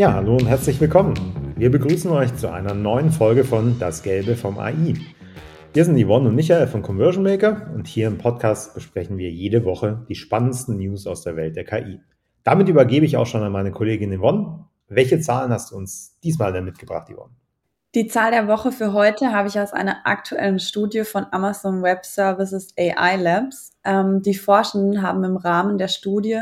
Ja, hallo und herzlich willkommen. Wir begrüßen euch zu einer neuen Folge von Das Gelbe vom AI. Wir sind Yvonne und Michael von Conversion Maker und hier im Podcast besprechen wir jede Woche die spannendsten News aus der Welt der KI. Damit übergebe ich auch schon an meine Kollegin Yvonne. Welche Zahlen hast du uns diesmal denn mitgebracht, Yvonne? Die Zahl der Woche für heute habe ich aus einer aktuellen Studie von Amazon Web Services AI Labs. Ähm, die Forschenden haben im Rahmen der Studie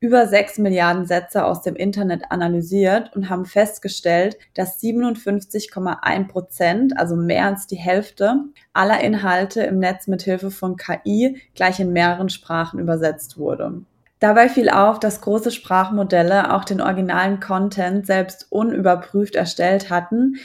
über sechs Milliarden Sätze aus dem Internet analysiert und haben festgestellt, dass 57,1 Prozent, also mehr als die Hälfte aller Inhalte im Netz mit Hilfe von KI gleich in mehreren Sprachen übersetzt wurde. Dabei fiel auf, dass große Sprachmodelle auch den originalen Content selbst unüberprüft erstellt hatten,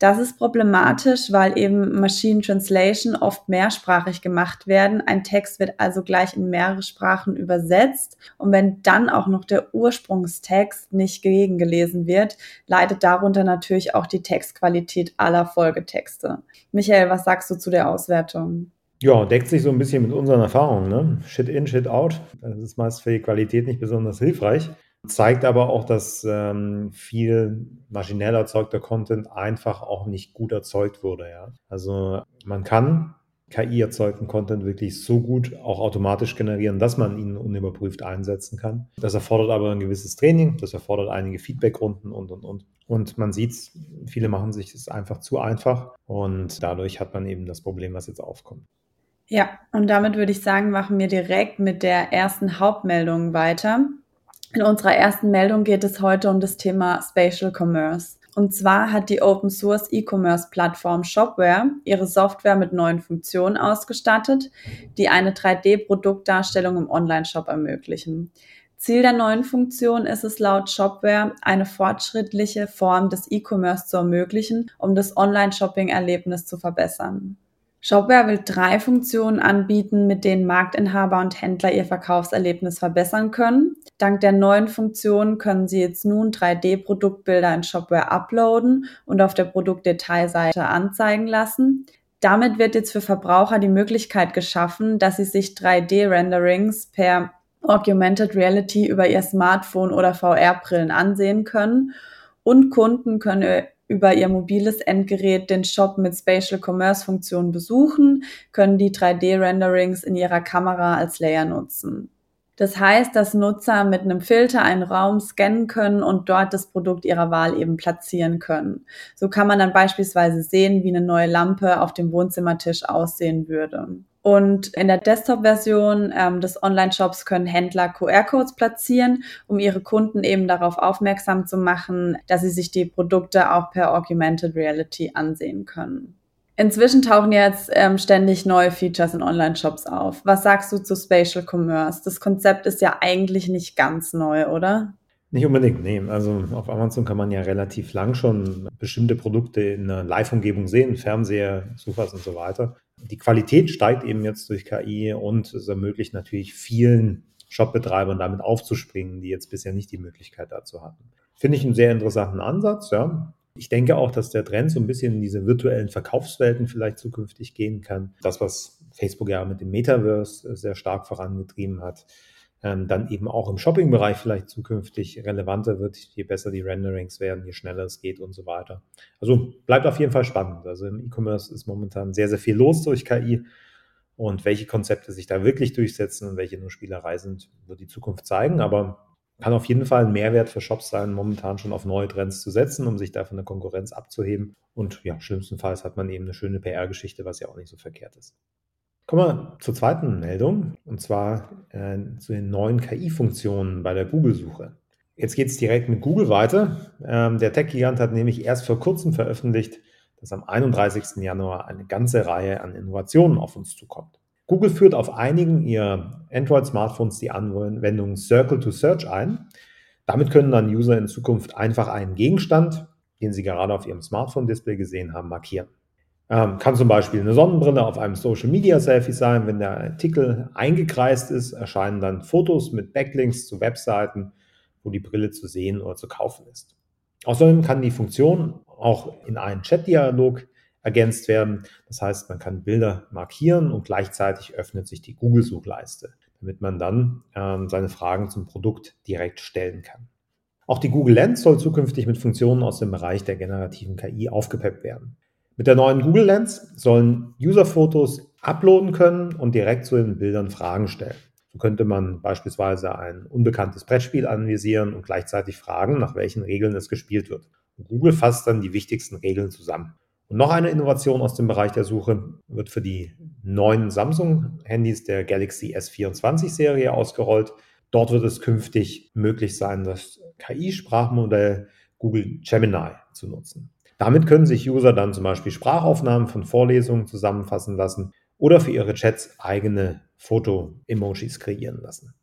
das ist problematisch, weil eben Machine Translation oft mehrsprachig gemacht werden. Ein Text wird also gleich in mehrere Sprachen übersetzt. Und wenn dann auch noch der Ursprungstext nicht gegengelesen wird, leidet darunter natürlich auch die Textqualität aller Folgetexte. Michael, was sagst du zu der Auswertung? Ja, deckt sich so ein bisschen mit unseren Erfahrungen. Ne? Shit in, Shit out. Das ist meist für die Qualität nicht besonders hilfreich. Zeigt aber auch, dass ähm, viel maschinell erzeugter Content einfach auch nicht gut erzeugt wurde. Ja? Also man kann KI-erzeugten Content wirklich so gut auch automatisch generieren, dass man ihn unüberprüft einsetzen kann. Das erfordert aber ein gewisses Training, das erfordert einige Feedbackrunden und, und, und. Und man sieht, viele machen sich es einfach zu einfach und dadurch hat man eben das Problem, was jetzt aufkommt. Ja, und damit würde ich sagen, machen wir direkt mit der ersten Hauptmeldung weiter. In unserer ersten Meldung geht es heute um das Thema Spatial Commerce. Und zwar hat die Open Source E-Commerce Plattform Shopware ihre Software mit neuen Funktionen ausgestattet, die eine 3D-Produktdarstellung im Online-Shop ermöglichen. Ziel der neuen Funktion ist es laut Shopware, eine fortschrittliche Form des E-Commerce zu ermöglichen, um das Online-Shopping-Erlebnis zu verbessern. Shopware will drei Funktionen anbieten, mit denen Marktinhaber und Händler ihr Verkaufserlebnis verbessern können. Dank der neuen Funktion können sie jetzt nun 3D-Produktbilder in Shopware uploaden und auf der Produktdetailseite anzeigen lassen. Damit wird jetzt für Verbraucher die Möglichkeit geschaffen, dass sie sich 3D-Renderings per Augmented Reality über ihr Smartphone oder VR-Brillen ansehen können. Und Kunden können über ihr mobiles Endgerät den Shop mit Spatial Commerce Funktionen besuchen, können die 3D-Renderings in ihrer Kamera als Layer nutzen. Das heißt, dass Nutzer mit einem Filter einen Raum scannen können und dort das Produkt ihrer Wahl eben platzieren können. So kann man dann beispielsweise sehen, wie eine neue Lampe auf dem Wohnzimmertisch aussehen würde. Und in der Desktop-Version ähm, des Online-Shops können Händler QR-Codes platzieren, um ihre Kunden eben darauf aufmerksam zu machen, dass sie sich die Produkte auch per Augmented Reality ansehen können. Inzwischen tauchen jetzt ähm, ständig neue Features in Online-Shops auf. Was sagst du zu Spatial Commerce? Das Konzept ist ja eigentlich nicht ganz neu, oder? Nicht unbedingt, nee. Also auf Amazon kann man ja relativ lang schon bestimmte Produkte in einer Live-Umgebung sehen, Fernseher, Sofas und so weiter. Die Qualität steigt eben jetzt durch KI und es ermöglicht natürlich vielen Shopbetreibern damit aufzuspringen, die jetzt bisher nicht die Möglichkeit dazu hatten. Finde ich einen sehr interessanten Ansatz, ja. Ich denke auch, dass der Trend so ein bisschen in diese virtuellen Verkaufswelten vielleicht zukünftig gehen kann. Das, was Facebook ja mit dem Metaverse sehr stark vorangetrieben hat, ähm, dann eben auch im Shopping-Bereich vielleicht zukünftig relevanter wird, je besser die Renderings werden, je schneller es geht und so weiter. Also bleibt auf jeden Fall spannend. Also im E-Commerce ist momentan sehr, sehr viel los durch KI. Und welche Konzepte sich da wirklich durchsetzen und welche nur Spielerei sind, wird die Zukunft zeigen. Aber kann auf jeden Fall ein Mehrwert für Shops sein, momentan schon auf neue Trends zu setzen, um sich da von der Konkurrenz abzuheben. Und ja, schlimmstenfalls hat man eben eine schöne PR-Geschichte, was ja auch nicht so verkehrt ist. Kommen wir zur zweiten Meldung, und zwar äh, zu den neuen KI-Funktionen bei der Google-Suche. Jetzt geht es direkt mit Google weiter. Ähm, der Tech-Gigant hat nämlich erst vor kurzem veröffentlicht, dass am 31. Januar eine ganze Reihe an Innovationen auf uns zukommt. Google führt auf einigen ihrer Android-Smartphones die Anwendung Circle to Search ein. Damit können dann User in Zukunft einfach einen Gegenstand, den sie gerade auf ihrem Smartphone-Display gesehen haben, markieren. Ähm, kann zum Beispiel eine Sonnenbrille auf einem Social Media Selfie sein. Wenn der Artikel eingekreist ist, erscheinen dann Fotos mit Backlinks zu Webseiten, wo die Brille zu sehen oder zu kaufen ist. Außerdem kann die Funktion auch in einen Chat-Dialog ergänzt werden. Das heißt, man kann Bilder markieren und gleichzeitig öffnet sich die Google-Suchleiste, damit man dann ähm, seine Fragen zum Produkt direkt stellen kann. Auch die Google Lens soll zukünftig mit Funktionen aus dem Bereich der generativen KI aufgepeppt werden. Mit der neuen Google Lens sollen User Fotos uploaden können und direkt zu den Bildern Fragen stellen. So könnte man beispielsweise ein unbekanntes Brettspiel anvisieren und gleichzeitig fragen, nach welchen Regeln es gespielt wird. Und Google fasst dann die wichtigsten Regeln zusammen. Und noch eine Innovation aus dem Bereich der Suche wird für die neuen Samsung-Handys der Galaxy S24-Serie ausgerollt. Dort wird es künftig möglich sein, das KI-Sprachmodell Google Gemini zu nutzen. Damit können sich User dann zum Beispiel Sprachaufnahmen von Vorlesungen zusammenfassen lassen oder für ihre Chats eigene Foto-Emojis kreieren lassen.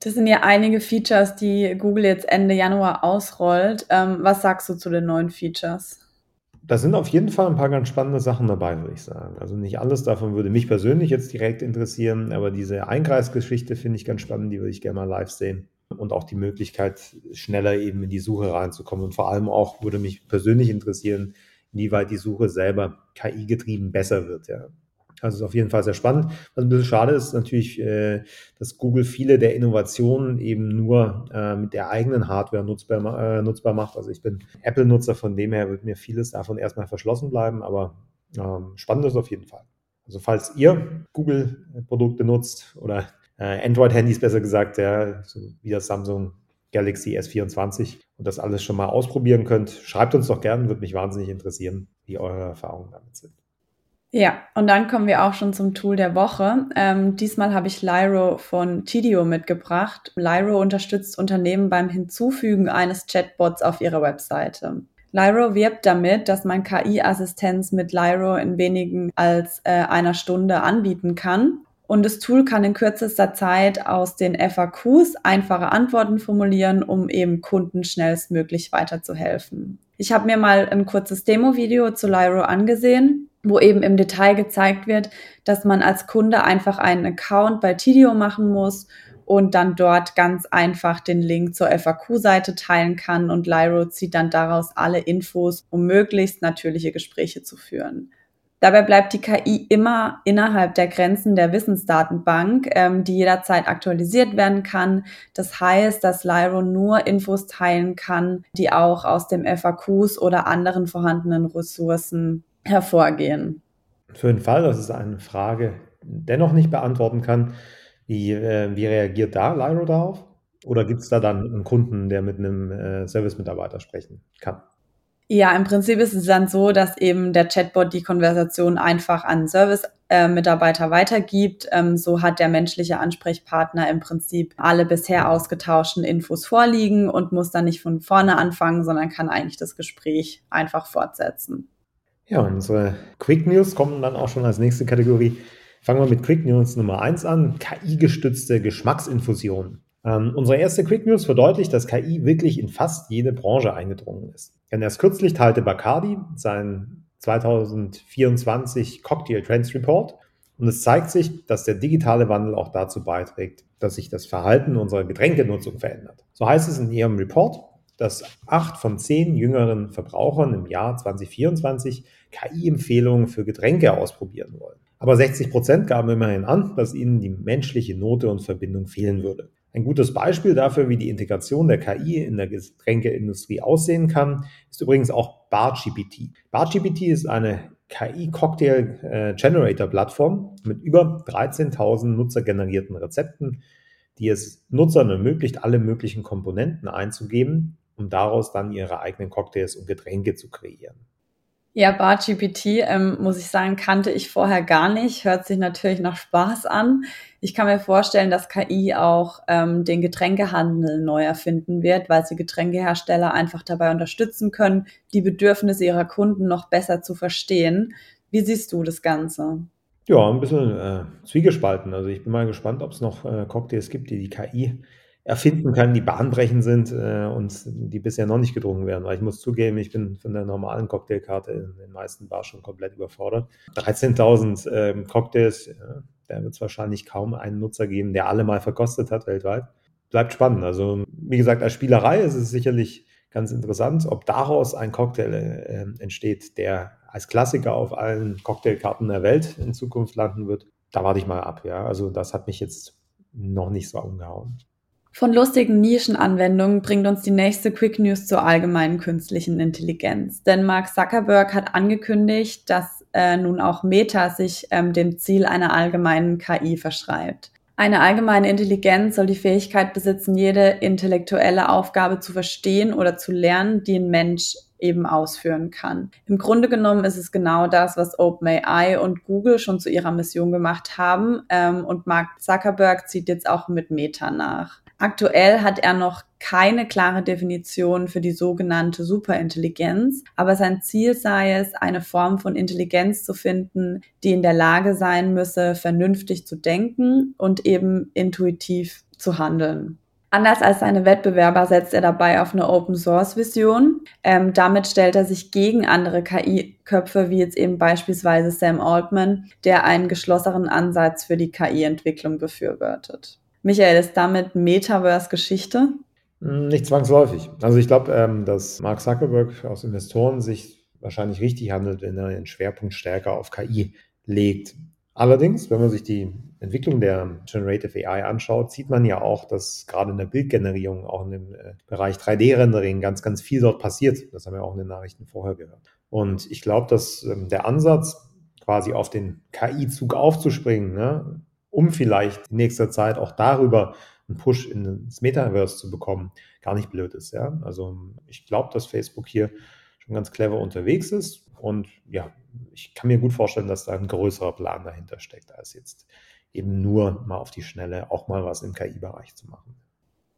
Das sind ja einige Features, die Google jetzt Ende Januar ausrollt. Ähm, was sagst du zu den neuen Features? Da sind auf jeden Fall ein paar ganz spannende Sachen dabei, würde ich sagen. Also nicht alles davon würde mich persönlich jetzt direkt interessieren, aber diese Einkreisgeschichte finde ich ganz spannend, die würde ich gerne mal live sehen. Und auch die Möglichkeit, schneller eben in die Suche reinzukommen. Und vor allem auch würde mich persönlich interessieren, inwieweit die Suche selber KI-getrieben besser wird. Ja. Also ist auf jeden Fall sehr spannend. Was ein bisschen schade ist natürlich, äh, dass Google viele der Innovationen eben nur äh, mit der eigenen Hardware nutzbar, äh, nutzbar macht. Also ich bin Apple-Nutzer, von dem her wird mir vieles davon erstmal verschlossen bleiben, aber ähm, spannend ist auf jeden Fall. Also falls ihr Google-Produkte nutzt oder Android-Handys besser gesagt, ja, so wie das Samsung Galaxy S24 und das alles schon mal ausprobieren könnt, schreibt uns doch gerne, würde mich wahnsinnig interessieren, wie eure Erfahrungen damit sind. Ja, und dann kommen wir auch schon zum Tool der Woche. Ähm, diesmal habe ich Lyro von Tidio mitgebracht. Lyro unterstützt Unternehmen beim Hinzufügen eines Chatbots auf ihrer Webseite. Lyro wirbt damit, dass man KI-Assistenz mit Lyro in wenigen als äh, einer Stunde anbieten kann. Und das Tool kann in kürzester Zeit aus den FAQs einfache Antworten formulieren, um eben Kunden schnellstmöglich weiterzuhelfen. Ich habe mir mal ein kurzes Demo-Video zu Lyro angesehen wo eben im Detail gezeigt wird, dass man als Kunde einfach einen Account bei Tidio machen muss und dann dort ganz einfach den Link zur FAQ-Seite teilen kann und Lyro zieht dann daraus alle Infos, um möglichst natürliche Gespräche zu führen. Dabei bleibt die KI immer innerhalb der Grenzen der Wissensdatenbank, ähm, die jederzeit aktualisiert werden kann. Das heißt, dass Lyro nur Infos teilen kann, die auch aus dem FAQs oder anderen vorhandenen Ressourcen hervorgehen? Für den Fall, dass es eine Frage dennoch nicht beantworten kann, wie, äh, wie reagiert da Lyro darauf? Oder gibt es da dann einen Kunden, der mit einem äh, Service-Mitarbeiter sprechen kann? Ja, im Prinzip ist es dann so, dass eben der Chatbot die Konversation einfach an Service-Mitarbeiter weitergibt. Ähm, so hat der menschliche Ansprechpartner im Prinzip alle bisher ausgetauschten Infos vorliegen und muss dann nicht von vorne anfangen, sondern kann eigentlich das Gespräch einfach fortsetzen. Ja, unsere Quick News kommen dann auch schon als nächste Kategorie. Fangen wir mit Quick News Nummer 1 an. KI-gestützte Geschmacksinfusion. Ähm, unsere erste Quick News verdeutlicht, dass KI wirklich in fast jede Branche eingedrungen ist. Denn erst kürzlich teilte Bacardi seinen 2024 Cocktail Trends Report und es zeigt sich, dass der digitale Wandel auch dazu beiträgt, dass sich das Verhalten unserer Getränkenutzung verändert. So heißt es in ihrem Report, dass acht von zehn jüngeren Verbrauchern im Jahr 2024 KI-Empfehlungen für Getränke ausprobieren wollen. Aber 60 Prozent gaben immerhin an, dass ihnen die menschliche Note und Verbindung fehlen würde. Ein gutes Beispiel dafür, wie die Integration der KI in der Getränkeindustrie aussehen kann, ist übrigens auch BarGPT. BarGPT ist eine KI-Cocktail-Generator-Plattform mit über 13.000 nutzergenerierten Rezepten, die es Nutzern ermöglicht, alle möglichen Komponenten einzugeben, um daraus dann ihre eigenen Cocktails und Getränke zu kreieren. Ja, BarGPT, ähm, muss ich sagen, kannte ich vorher gar nicht. Hört sich natürlich nach Spaß an. Ich kann mir vorstellen, dass KI auch ähm, den Getränkehandel neu erfinden wird, weil sie Getränkehersteller einfach dabei unterstützen können, die Bedürfnisse ihrer Kunden noch besser zu verstehen. Wie siehst du das Ganze? Ja, ein bisschen äh, zwiegespalten. Also ich bin mal gespannt, ob es noch äh, Cocktails gibt, die die KI erfinden kann, die bahnbrechend sind äh, und die bisher noch nicht gedrungen werden. Weil ich muss zugeben, ich bin von der normalen Cocktailkarte in den meisten Bars schon komplett überfordert. 13.000 ähm, Cocktails, ja, da wird es wahrscheinlich kaum einen Nutzer geben, der alle mal verkostet hat weltweit. Bleibt spannend. Also wie gesagt, als Spielerei ist es sicherlich ganz interessant, ob daraus ein Cocktail äh, entsteht, der als Klassiker auf allen Cocktailkarten der Welt in Zukunft landen wird. Da warte ich mal ab. Ja, also das hat mich jetzt noch nicht so umgehauen. Von lustigen Nischenanwendungen bringt uns die nächste Quick News zur allgemeinen künstlichen Intelligenz. Denn Mark Zuckerberg hat angekündigt, dass äh, nun auch Meta sich ähm, dem Ziel einer allgemeinen KI verschreibt. Eine allgemeine Intelligenz soll die Fähigkeit besitzen, jede intellektuelle Aufgabe zu verstehen oder zu lernen, die ein Mensch eben ausführen kann. Im Grunde genommen ist es genau das, was OpenAI und Google schon zu ihrer Mission gemacht haben. Ähm, und Mark Zuckerberg zieht jetzt auch mit Meta nach. Aktuell hat er noch keine klare Definition für die sogenannte Superintelligenz, aber sein Ziel sei es, eine Form von Intelligenz zu finden, die in der Lage sein müsse, vernünftig zu denken und eben intuitiv zu handeln. Anders als seine Wettbewerber setzt er dabei auf eine Open-Source-Vision. Ähm, damit stellt er sich gegen andere KI-Köpfe, wie jetzt eben beispielsweise Sam Altman, der einen geschlossenen Ansatz für die KI-Entwicklung befürwortet. Michael, ist damit Metaverse Geschichte? Nicht zwangsläufig. Also ich glaube, ähm, dass Mark Zuckerberg aus Investoren sich wahrscheinlich richtig handelt, wenn er den Schwerpunkt stärker auf KI legt. Allerdings, wenn man sich die Entwicklung der Generative AI anschaut, sieht man ja auch, dass gerade in der Bildgenerierung, auch in dem äh, Bereich 3D-Rendering ganz, ganz viel dort passiert. Das haben wir auch in den Nachrichten vorher gehört. Und ich glaube, dass ähm, der Ansatz, quasi auf den KI-Zug aufzuspringen, ne, um vielleicht in nächster Zeit auch darüber einen Push ins Metaverse zu bekommen, gar nicht blöd ist. Ja? Also ich glaube, dass Facebook hier schon ganz clever unterwegs ist und ja, ich kann mir gut vorstellen, dass da ein größerer Plan dahinter steckt, als jetzt eben nur mal auf die Schnelle auch mal was im KI-Bereich zu machen.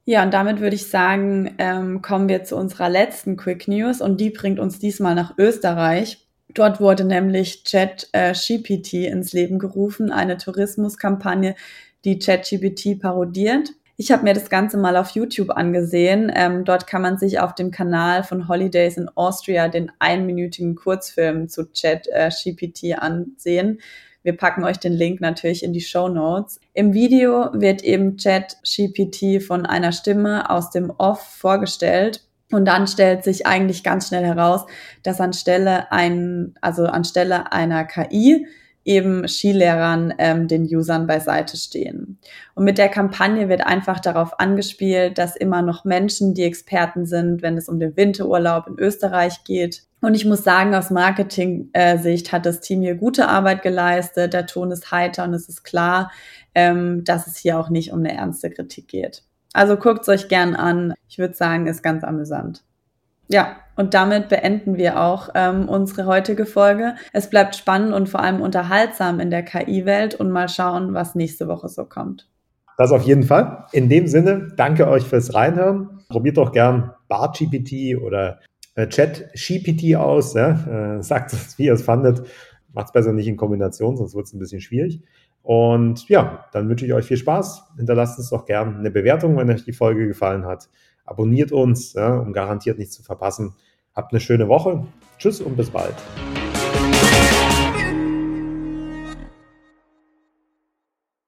Ja, und damit würde ich sagen, ähm, kommen wir zu unserer letzten Quick News und die bringt uns diesmal nach Österreich. Dort wurde nämlich ChatGPT äh, ins Leben gerufen, eine Tourismuskampagne, die ChatGPT parodiert. Ich habe mir das Ganze mal auf YouTube angesehen. Ähm, dort kann man sich auf dem Kanal von Holidays in Austria den einminütigen Kurzfilm zu ChatGPT äh, ansehen. Wir packen euch den Link natürlich in die Show Notes. Im Video wird eben ChatGPT von einer Stimme aus dem Off vorgestellt und dann stellt sich eigentlich ganz schnell heraus, dass anstelle ein, also anstelle einer KI eben Skilehrern ähm, den Usern beiseite stehen. Und mit der Kampagne wird einfach darauf angespielt, dass immer noch Menschen die Experten sind, wenn es um den Winterurlaub in Österreich geht. Und ich muss sagen, aus Marketing-Sicht hat das Team hier gute Arbeit geleistet. Der Ton ist heiter und es ist klar, ähm, dass es hier auch nicht um eine ernste Kritik geht. Also guckt es euch gern an. Ich würde sagen, ist ganz amüsant. Ja, und damit beenden wir auch ähm, unsere heutige Folge. Es bleibt spannend und vor allem unterhaltsam in der KI-Welt und mal schauen, was nächste Woche so kommt. Das auf jeden Fall. In dem Sinne, danke euch fürs Reinhören. Probiert doch gern BartGPT oder äh, ChatGPT aus. Ja? Äh, sagt es, wie ihr es fandet. Macht es besser nicht in Kombination, sonst wird es ein bisschen schwierig. Und ja, dann wünsche ich euch viel Spaß. Hinterlasst uns doch gerne eine Bewertung, wenn euch die Folge gefallen hat. Abonniert uns, ja, um garantiert nichts zu verpassen. Habt eine schöne Woche. Tschüss und bis bald.